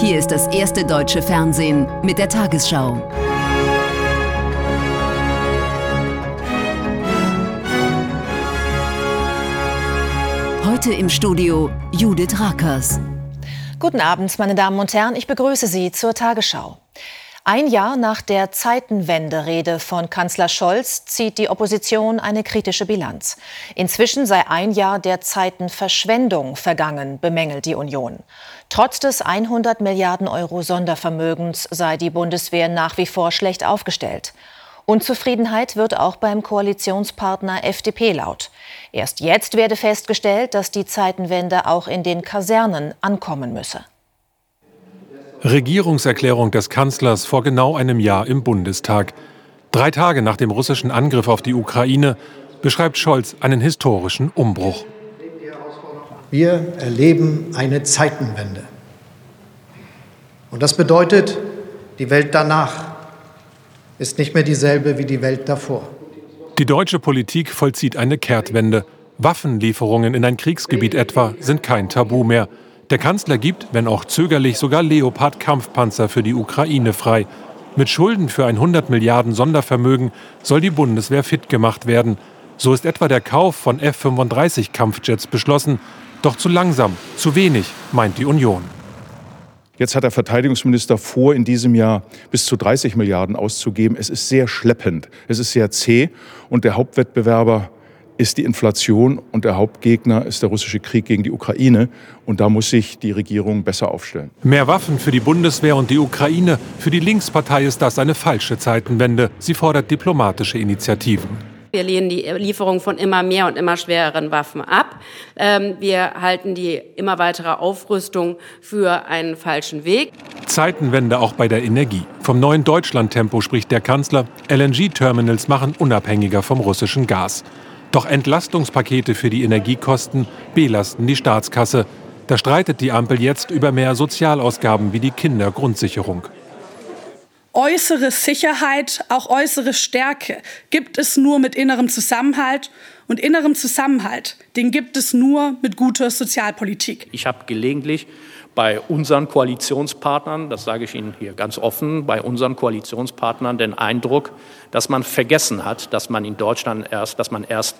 Hier ist das erste deutsche Fernsehen mit der Tagesschau. Heute im Studio Judith Rakers. Guten Abend, meine Damen und Herren. Ich begrüße Sie zur Tagesschau. Ein Jahr nach der Zeitenwende-Rede von Kanzler Scholz zieht die Opposition eine kritische Bilanz. Inzwischen sei ein Jahr der Zeitenverschwendung vergangen, bemängelt die Union. Trotz des 100 Milliarden Euro Sondervermögens sei die Bundeswehr nach wie vor schlecht aufgestellt. Unzufriedenheit wird auch beim Koalitionspartner FDP laut. Erst jetzt werde festgestellt, dass die Zeitenwende auch in den Kasernen ankommen müsse. Regierungserklärung des Kanzlers vor genau einem Jahr im Bundestag. Drei Tage nach dem russischen Angriff auf die Ukraine beschreibt Scholz einen historischen Umbruch. Wir erleben eine Zeitenwende. Und das bedeutet, die Welt danach ist nicht mehr dieselbe wie die Welt davor. Die deutsche Politik vollzieht eine Kehrtwende. Waffenlieferungen in ein Kriegsgebiet etwa sind kein Tabu mehr. Der Kanzler gibt, wenn auch zögerlich, sogar Leopard-Kampfpanzer für die Ukraine frei. Mit Schulden für ein 100 Milliarden Sondervermögen soll die Bundeswehr fit gemacht werden. So ist etwa der Kauf von F-35 Kampfjets beschlossen. Doch zu langsam, zu wenig, meint die Union. Jetzt hat der Verteidigungsminister vor, in diesem Jahr bis zu 30 Milliarden auszugeben. Es ist sehr schleppend, es ist sehr zäh und der Hauptwettbewerber ist die Inflation und der Hauptgegner ist der russische Krieg gegen die Ukraine. Und da muss sich die Regierung besser aufstellen. Mehr Waffen für die Bundeswehr und die Ukraine. Für die Linkspartei ist das eine falsche Zeitenwende. Sie fordert diplomatische Initiativen. Wir lehnen die Lieferung von immer mehr und immer schwereren Waffen ab. Ähm, wir halten die immer weitere Aufrüstung für einen falschen Weg. Zeitenwende auch bei der Energie. Vom neuen Deutschlandtempo spricht der Kanzler. LNG-Terminals machen unabhängiger vom russischen Gas. Doch Entlastungspakete für die Energiekosten belasten die Staatskasse. Da streitet die Ampel jetzt über mehr Sozialausgaben wie die Kindergrundsicherung. Äußere Sicherheit, auch äußere Stärke gibt es nur mit innerem Zusammenhalt. Und innerem Zusammenhalt, den gibt es nur mit guter Sozialpolitik. Ich habe gelegentlich bei unseren Koalitionspartnern, das sage ich Ihnen hier ganz offen, bei unseren Koalitionspartnern den Eindruck, dass man vergessen hat, dass man in Deutschland erst, dass man erst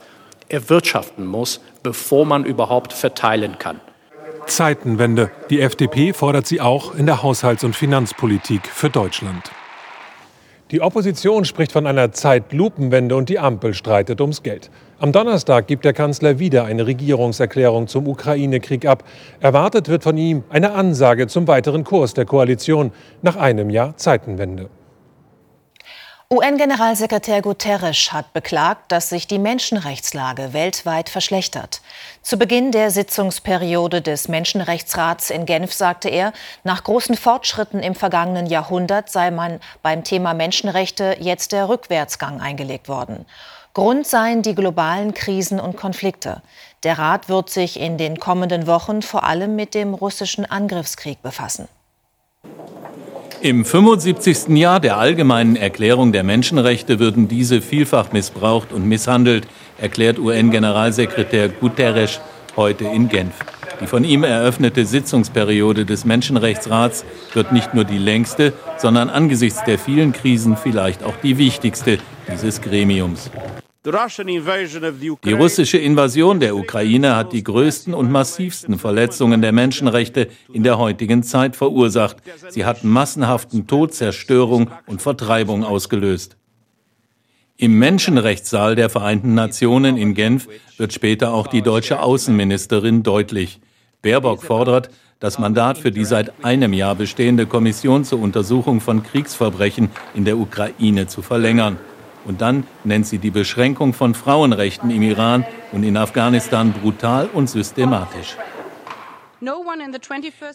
erwirtschaften muss, bevor man überhaupt verteilen kann. Zeitenwende. Die FDP fordert sie auch in der Haushalts- und Finanzpolitik für Deutschland. Die Opposition spricht von einer Zeitlupenwende und die Ampel streitet ums Geld. Am Donnerstag gibt der Kanzler wieder eine Regierungserklärung zum Ukraine-Krieg ab. Erwartet wird von ihm eine Ansage zum weiteren Kurs der Koalition nach einem Jahr Zeitenwende. UN-Generalsekretär Guterres hat beklagt, dass sich die Menschenrechtslage weltweit verschlechtert. Zu Beginn der Sitzungsperiode des Menschenrechtsrats in Genf sagte er, nach großen Fortschritten im vergangenen Jahrhundert sei man beim Thema Menschenrechte jetzt der Rückwärtsgang eingelegt worden. Grund seien die globalen Krisen und Konflikte. Der Rat wird sich in den kommenden Wochen vor allem mit dem russischen Angriffskrieg befassen. Im 75. Jahr der Allgemeinen Erklärung der Menschenrechte würden diese vielfach missbraucht und misshandelt, erklärt UN-Generalsekretär Guterres heute in Genf. Die von ihm eröffnete Sitzungsperiode des Menschenrechtsrats wird nicht nur die längste, sondern angesichts der vielen Krisen vielleicht auch die wichtigste dieses Gremiums. Die russische Invasion der Ukraine hat die größten und massivsten Verletzungen der Menschenrechte in der heutigen Zeit verursacht. Sie hat massenhaften Tod, Zerstörung und Vertreibung ausgelöst. Im Menschenrechtssaal der Vereinten Nationen in Genf wird später auch die deutsche Außenministerin deutlich. Baerbock fordert, das Mandat für die seit einem Jahr bestehende Kommission zur Untersuchung von Kriegsverbrechen in der Ukraine zu verlängern. Und dann nennt sie die Beschränkung von Frauenrechten im Iran und in Afghanistan brutal und systematisch.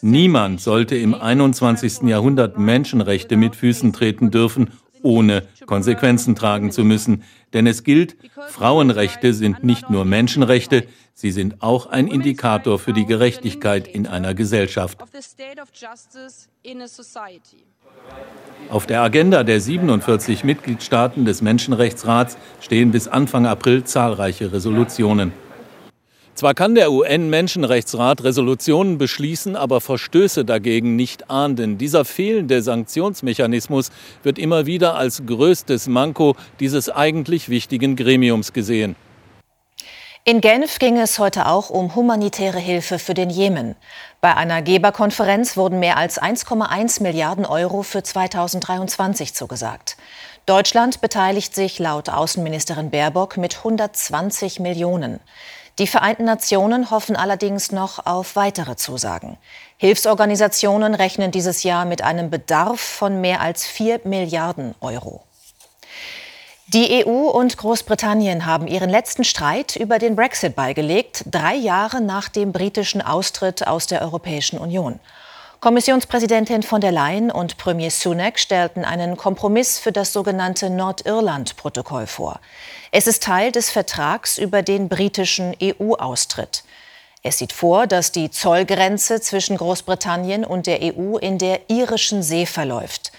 Niemand sollte im 21. Jahrhundert Menschenrechte mit Füßen treten dürfen, ohne Konsequenzen tragen zu müssen. Denn es gilt, Frauenrechte sind nicht nur Menschenrechte, sie sind auch ein Indikator für die Gerechtigkeit in einer Gesellschaft. Auf der Agenda der 47 Mitgliedstaaten des Menschenrechtsrats stehen bis Anfang April zahlreiche Resolutionen. Zwar kann der UN-Menschenrechtsrat Resolutionen beschließen, aber Verstöße dagegen nicht ahnden. Dieser fehlende Sanktionsmechanismus wird immer wieder als größtes Manko dieses eigentlich wichtigen Gremiums gesehen. In Genf ging es heute auch um humanitäre Hilfe für den Jemen. Bei einer Geberkonferenz wurden mehr als 1,1 Milliarden Euro für 2023 zugesagt. Deutschland beteiligt sich laut Außenministerin Baerbock mit 120 Millionen. Die Vereinten Nationen hoffen allerdings noch auf weitere Zusagen. Hilfsorganisationen rechnen dieses Jahr mit einem Bedarf von mehr als 4 Milliarden Euro. Die EU und Großbritannien haben ihren letzten Streit über den Brexit beigelegt, drei Jahre nach dem britischen Austritt aus der Europäischen Union. Kommissionspräsidentin von der Leyen und Premier Sunak stellten einen Kompromiss für das sogenannte Nordirland-Protokoll vor. Es ist Teil des Vertrags über den britischen EU-Austritt. Es sieht vor, dass die Zollgrenze zwischen Großbritannien und der EU in der irischen See verläuft.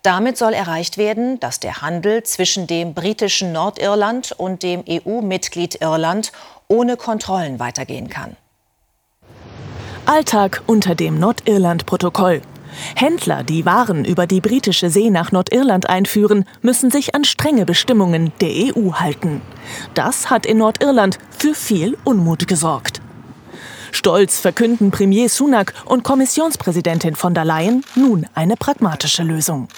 Damit soll erreicht werden, dass der Handel zwischen dem britischen Nordirland und dem EU-Mitglied Irland ohne Kontrollen weitergehen kann. Alltag unter dem Nordirland-Protokoll. Händler, die Waren über die britische See nach Nordirland einführen, müssen sich an strenge Bestimmungen der EU halten. Das hat in Nordirland für viel Unmut gesorgt. Stolz verkünden Premier Sunak und Kommissionspräsidentin von der Leyen nun eine pragmatische Lösung.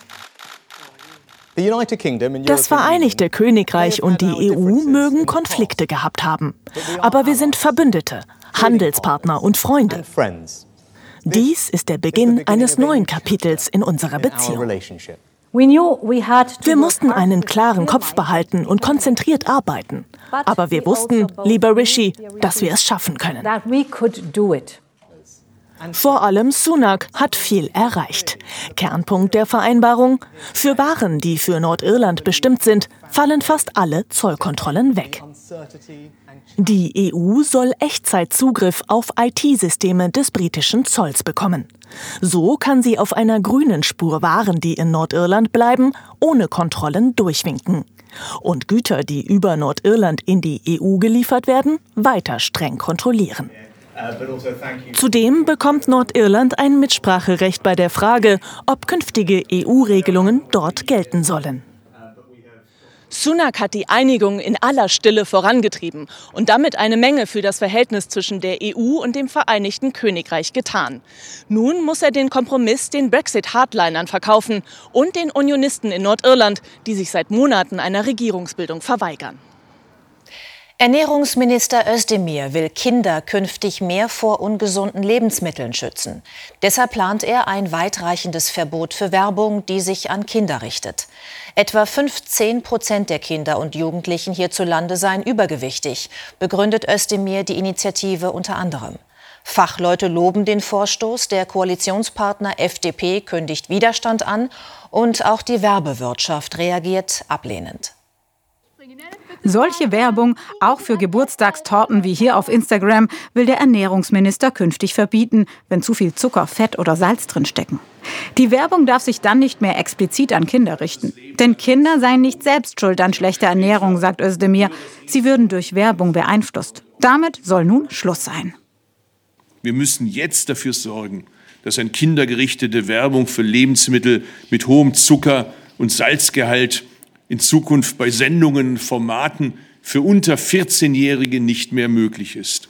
Das Vereinigte Königreich und die EU mögen Konflikte gehabt haben. Aber wir sind Verbündete, Handelspartner und Freunde. Dies ist der Beginn eines neuen Kapitels in unserer Beziehung. Wir mussten einen klaren Kopf behalten und konzentriert arbeiten. Aber wir wussten, lieber Rishi, dass wir es schaffen können. Vor allem Sunak hat viel erreicht. Kernpunkt der Vereinbarung, für Waren, die für Nordirland bestimmt sind, fallen fast alle Zollkontrollen weg. Die EU soll Echtzeitzugriff auf IT-Systeme des britischen Zolls bekommen. So kann sie auf einer grünen Spur Waren, die in Nordirland bleiben, ohne Kontrollen durchwinken. Und Güter, die über Nordirland in die EU geliefert werden, weiter streng kontrollieren. Zudem bekommt Nordirland ein Mitspracherecht bei der Frage, ob künftige EU-Regelungen dort gelten sollen. Sunak hat die Einigung in aller Stille vorangetrieben und damit eine Menge für das Verhältnis zwischen der EU und dem Vereinigten Königreich getan. Nun muss er den Kompromiss den Brexit-Hardlinern verkaufen und den Unionisten in Nordirland, die sich seit Monaten einer Regierungsbildung verweigern. Ernährungsminister Özdemir will Kinder künftig mehr vor ungesunden Lebensmitteln schützen. Deshalb plant er ein weitreichendes Verbot für Werbung, die sich an Kinder richtet. Etwa 15 Prozent der Kinder und Jugendlichen hierzulande seien übergewichtig, begründet Özdemir die Initiative unter anderem. Fachleute loben den Vorstoß, der Koalitionspartner FDP kündigt Widerstand an und auch die Werbewirtschaft reagiert ablehnend. Solche Werbung, auch für Geburtstagstorten wie hier auf Instagram, will der Ernährungsminister künftig verbieten, wenn zu viel Zucker, Fett oder Salz drin stecken. Die Werbung darf sich dann nicht mehr explizit an Kinder richten. Denn Kinder seien nicht selbst schuld an schlechter Ernährung, sagt Özdemir. Sie würden durch Werbung beeinflusst. Damit soll nun Schluss sein. Wir müssen jetzt dafür sorgen, dass an Kinder gerichtete Werbung für Lebensmittel mit hohem Zucker- und Salzgehalt in Zukunft bei Sendungen, Formaten für unter 14-Jährige nicht mehr möglich ist.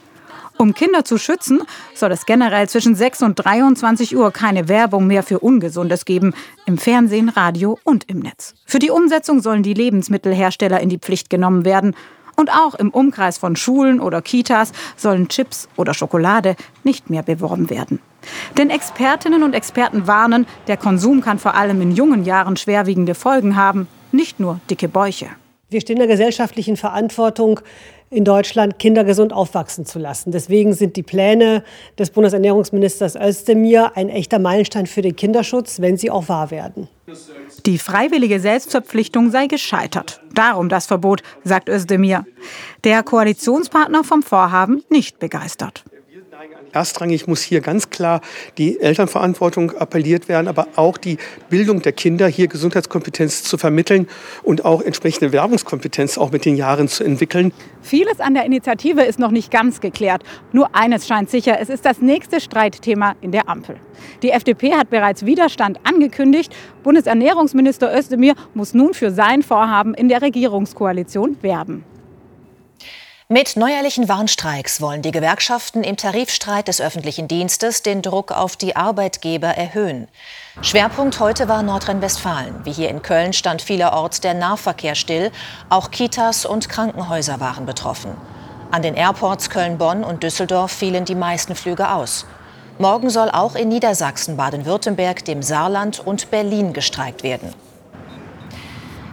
Um Kinder zu schützen, soll es generell zwischen 6 und 23 Uhr keine Werbung mehr für Ungesundes geben, im Fernsehen, Radio und im Netz. Für die Umsetzung sollen die Lebensmittelhersteller in die Pflicht genommen werden. Und auch im Umkreis von Schulen oder Kitas sollen Chips oder Schokolade nicht mehr beworben werden. Denn Expertinnen und Experten warnen, der Konsum kann vor allem in jungen Jahren schwerwiegende Folgen haben, nicht nur dicke Bäuche. Wir stehen in der gesellschaftlichen Verantwortung, in Deutschland Kinder gesund aufwachsen zu lassen. Deswegen sind die Pläne des Bundesernährungsministers Özdemir ein echter Meilenstein für den Kinderschutz, wenn sie auch wahr werden. Die freiwillige Selbstverpflichtung sei gescheitert. Darum das Verbot, sagt Özdemir. Der Koalitionspartner vom Vorhaben nicht begeistert. Erstrangig muss hier ganz klar die Elternverantwortung appelliert werden, aber auch die Bildung der Kinder, hier Gesundheitskompetenz zu vermitteln und auch entsprechende Werbungskompetenz auch mit den Jahren zu entwickeln. Vieles an der Initiative ist noch nicht ganz geklärt. Nur eines scheint sicher, es ist das nächste Streitthema in der Ampel. Die FDP hat bereits Widerstand angekündigt. Bundesernährungsminister Özdemir muss nun für sein Vorhaben in der Regierungskoalition werben. Mit neuerlichen Warnstreiks wollen die Gewerkschaften im Tarifstreit des öffentlichen Dienstes den Druck auf die Arbeitgeber erhöhen. Schwerpunkt heute war Nordrhein-Westfalen. Wie hier in Köln stand vielerorts der Nahverkehr still. Auch Kitas und Krankenhäuser waren betroffen. An den Airports Köln-Bonn und Düsseldorf fielen die meisten Flüge aus. Morgen soll auch in Niedersachsen, Baden-Württemberg, dem Saarland und Berlin gestreikt werden.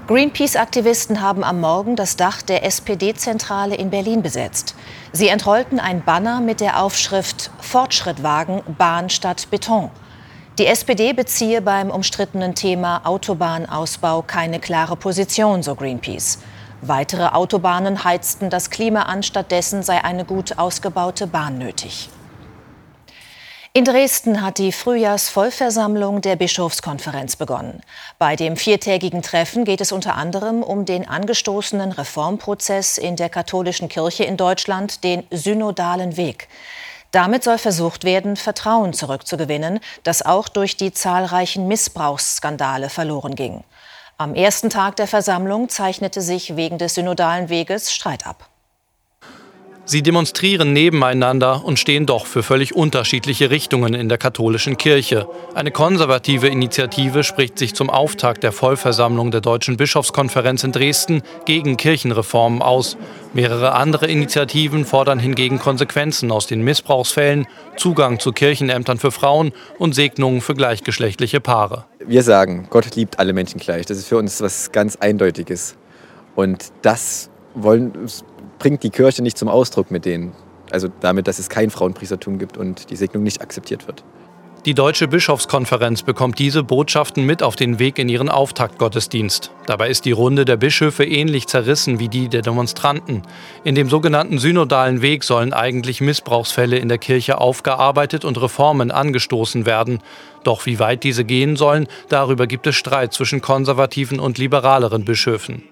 Greenpeace-Aktivisten haben am Morgen das Dach der SPD-Zentrale in Berlin besetzt. Sie entrollten ein Banner mit der Aufschrift Fortschritt wagen, Bahn statt Beton. Die SPD beziehe beim umstrittenen Thema Autobahnausbau keine klare Position, so Greenpeace. Weitere Autobahnen heizten das Klima an, stattdessen sei eine gut ausgebaute Bahn nötig. In Dresden hat die Frühjahrsvollversammlung der Bischofskonferenz begonnen. Bei dem viertägigen Treffen geht es unter anderem um den angestoßenen Reformprozess in der katholischen Kirche in Deutschland, den synodalen Weg. Damit soll versucht werden, Vertrauen zurückzugewinnen, das auch durch die zahlreichen Missbrauchsskandale verloren ging. Am ersten Tag der Versammlung zeichnete sich wegen des synodalen Weges Streit ab. Sie demonstrieren nebeneinander und stehen doch für völlig unterschiedliche Richtungen in der katholischen Kirche. Eine konservative Initiative spricht sich zum Auftakt der Vollversammlung der Deutschen Bischofskonferenz in Dresden gegen Kirchenreformen aus. Mehrere andere Initiativen fordern hingegen Konsequenzen aus den Missbrauchsfällen, Zugang zu Kirchenämtern für Frauen und Segnungen für gleichgeschlechtliche Paare. Wir sagen, Gott liebt alle Menschen gleich. Das ist für uns was ganz Eindeutiges. Und das wollen, bringt die Kirche nicht zum Ausdruck mit denen. Also damit, dass es kein Frauenpriestertum gibt und die Segnung nicht akzeptiert wird. Die Deutsche Bischofskonferenz bekommt diese Botschaften mit auf den Weg in ihren Auftaktgottesdienst. Dabei ist die Runde der Bischöfe ähnlich zerrissen wie die der Demonstranten. In dem sogenannten synodalen Weg sollen eigentlich Missbrauchsfälle in der Kirche aufgearbeitet und Reformen angestoßen werden. Doch wie weit diese gehen sollen, darüber gibt es Streit zwischen konservativen und liberaleren Bischöfen.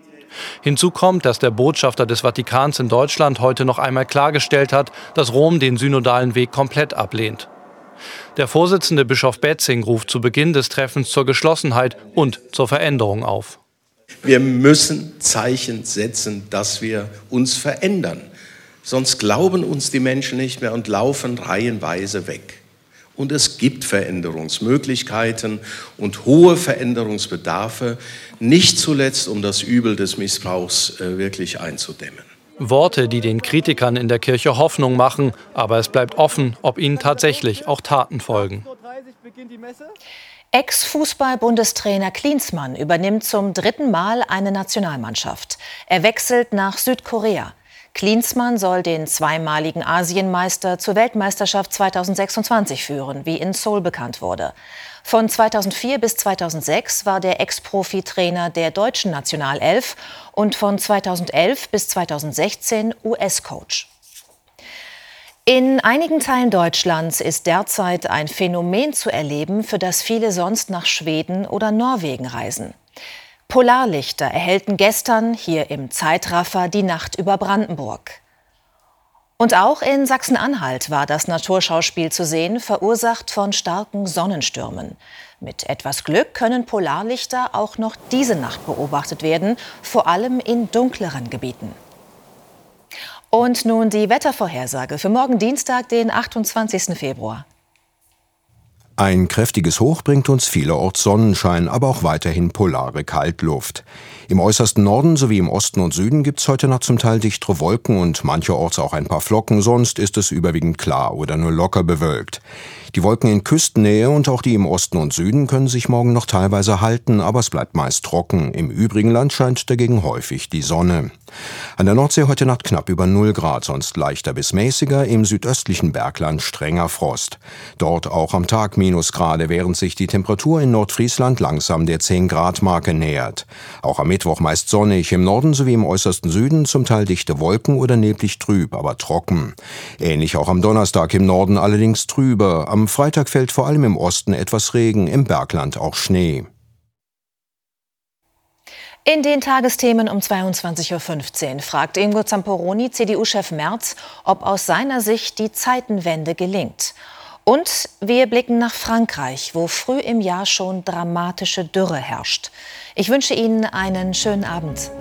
Hinzu kommt, dass der Botschafter des Vatikans in Deutschland heute noch einmal klargestellt hat, dass Rom den synodalen Weg komplett ablehnt. Der Vorsitzende Bischof Betzing ruft zu Beginn des Treffens zur Geschlossenheit und zur Veränderung auf. Wir müssen Zeichen setzen, dass wir uns verändern. Sonst glauben uns die Menschen nicht mehr und laufen reihenweise weg. Und es gibt Veränderungsmöglichkeiten und hohe Veränderungsbedarfe, nicht zuletzt um das Übel des Missbrauchs äh, wirklich einzudämmen. Worte, die den Kritikern in der Kirche Hoffnung machen, aber es bleibt offen, ob ihnen tatsächlich auch Taten folgen. Ex-Fußball-Bundestrainer Klinsmann übernimmt zum dritten Mal eine Nationalmannschaft. Er wechselt nach Südkorea. Klinsmann soll den zweimaligen Asienmeister zur Weltmeisterschaft 2026 führen, wie in Seoul bekannt wurde. Von 2004 bis 2006 war der Ex-Profi-Trainer der deutschen Nationalelf und von 2011 bis 2016 US-Coach. In einigen Teilen Deutschlands ist derzeit ein Phänomen zu erleben, für das viele sonst nach Schweden oder Norwegen reisen. Polarlichter erhellten gestern hier im Zeitraffer die Nacht über Brandenburg. Und auch in Sachsen-Anhalt war das Naturschauspiel zu sehen, verursacht von starken Sonnenstürmen. Mit etwas Glück können Polarlichter auch noch diese Nacht beobachtet werden, vor allem in dunkleren Gebieten. Und nun die Wettervorhersage für morgen Dienstag, den 28. Februar. Ein kräftiges Hoch bringt uns vielerorts Sonnenschein, aber auch weiterhin polare Kaltluft. Im äußersten Norden sowie im Osten und Süden gibt's heute Nacht zum Teil dichtere Wolken und mancherorts auch ein paar Flocken, sonst ist es überwiegend klar oder nur locker bewölkt. Die Wolken in Küstennähe und auch die im Osten und Süden können sich morgen noch teilweise halten, aber es bleibt meist trocken. Im übrigen Land scheint dagegen häufig die Sonne. An der Nordsee heute Nacht knapp über 0 Grad, sonst leichter bis mäßiger, im südöstlichen Bergland strenger Frost. Dort auch am Tag Minusgrade, während sich die Temperatur in Nordfriesland langsam der 10-Grad-Marke nähert. Auch am Mittwoch meist sonnig, im Norden sowie im äußersten Süden zum Teil dichte Wolken oder neblig trüb, aber trocken. Ähnlich auch am Donnerstag im Norden allerdings trüber. Am Freitag fällt vor allem im Osten etwas Regen, im Bergland auch Schnee. In den Tagesthemen um 22.15 Uhr fragt Ingo Zamperoni CDU-Chef Merz, ob aus seiner Sicht die Zeitenwende gelingt. Und wir blicken nach Frankreich, wo früh im Jahr schon dramatische Dürre herrscht. Ich wünsche Ihnen einen schönen Abend.